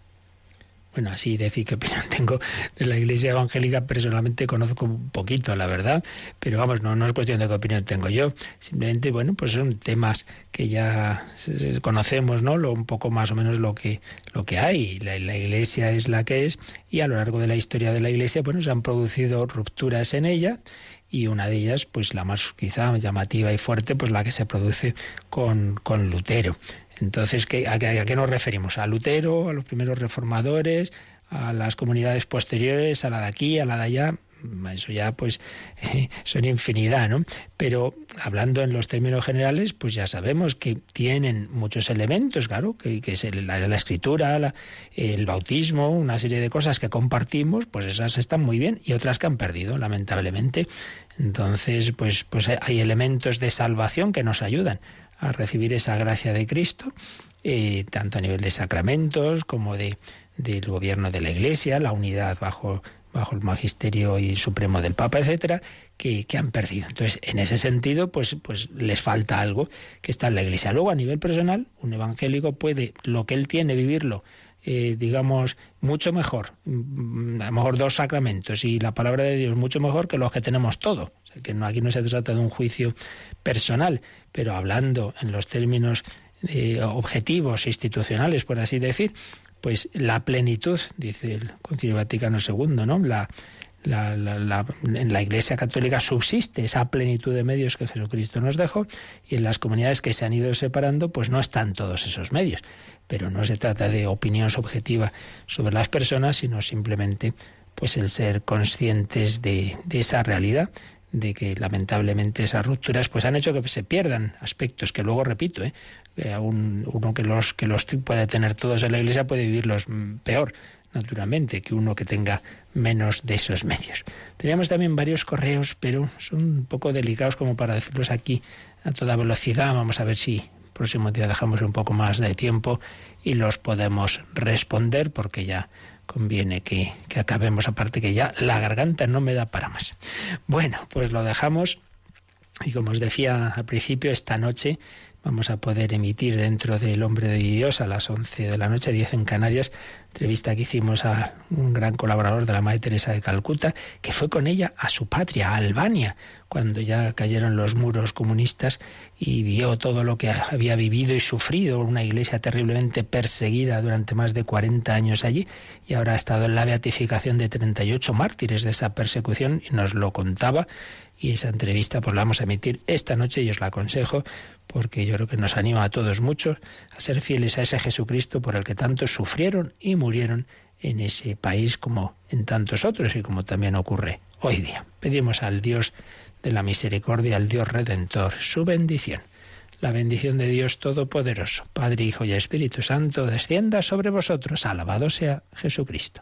Speaker 1: Bueno, así decir qué opinión tengo de la Iglesia Evangélica, personalmente conozco un poquito, la verdad, pero vamos, no, es cuestión de qué opinión tengo yo, simplemente, bueno, pues son temas que ya conocemos, ¿no? Lo, un poco más o menos lo que, lo que hay. La, la, Iglesia es la que es y a lo largo de la historia de la Iglesia, bueno, se han producido rupturas en ella y una de ellas, pues la más quizá llamativa y fuerte, pues la que se produce con, con Lutero. Entonces, ¿qué, a, qué, ¿a qué nos referimos? ¿A Lutero, a los primeros reformadores, a las comunidades posteriores, a la de aquí, a la de allá? Eso ya, pues, son infinidad, ¿no? Pero hablando en los términos generales, pues ya sabemos que tienen muchos elementos, claro, que, que es la, la, escritura, la, el bautismo, una serie de cosas que compartimos, pues esas están muy bien y otras que han perdido, lamentablemente. Entonces, pues, pues hay elementos de salvación que nos ayudan a recibir esa gracia de Cristo, eh, tanto a nivel de sacramentos como de, del gobierno de la Iglesia, la unidad bajo, bajo el magisterio y supremo del Papa, etcétera, que, que, han perdido. Entonces, en ese sentido, pues, pues les falta algo que está en la Iglesia. Luego, a nivel personal, un evangélico puede lo que él tiene vivirlo eh, digamos, mucho mejor, mm, a lo mejor dos sacramentos y la palabra de Dios mucho mejor que los que tenemos todos. O sea, que no, aquí no se trata de un juicio personal, pero hablando en los términos eh, objetivos institucionales, por así decir, pues la plenitud, dice el Concilio Vaticano II, ¿no? La, la, la, la, en la Iglesia Católica subsiste esa plenitud de medios que Jesucristo nos dejó y en las comunidades que se han ido separando pues no están todos esos medios pero no se trata de opinión subjetiva sobre las personas, sino simplemente pues el ser conscientes de, de esa realidad de que lamentablemente esas rupturas pues han hecho que se pierdan aspectos que luego repito ¿eh? un, uno que los que los puede tener todos en la iglesia puede vivirlos peor naturalmente que uno que tenga menos de esos medios teníamos también varios correos pero son un poco delicados como para decirlos aquí a toda velocidad vamos a ver si próximo día dejamos un poco más de tiempo y los podemos responder porque ya conviene que, acabemos, aparte que ya la garganta no me da para más. Bueno, pues lo dejamos y como os decía al principio, esta noche vamos a poder emitir dentro del Hombre de Dios a las 11 de la noche, 10 en Canarias, entrevista que hicimos a un gran colaborador de la Madre Teresa de Calcuta, que fue con ella a su patria, a Albania, cuando ya cayeron los muros comunistas y vio todo lo que había vivido y sufrido, una iglesia terriblemente perseguida durante más de 40 años allí, y ahora ha estado en la beatificación de 38 mártires de esa persecución y nos lo contaba y esa entrevista pues la vamos a emitir esta noche y os la aconsejo porque yo creo que nos anima a todos mucho a ser fieles a ese Jesucristo por el que tantos sufrieron y murieron en ese país como en tantos otros y como también ocurre hoy día. Pedimos al Dios de la misericordia, al Dios redentor, su bendición la bendición de Dios Todopoderoso, Padre, Hijo y Espíritu Santo, descienda sobre vosotros. Alabado sea Jesucristo.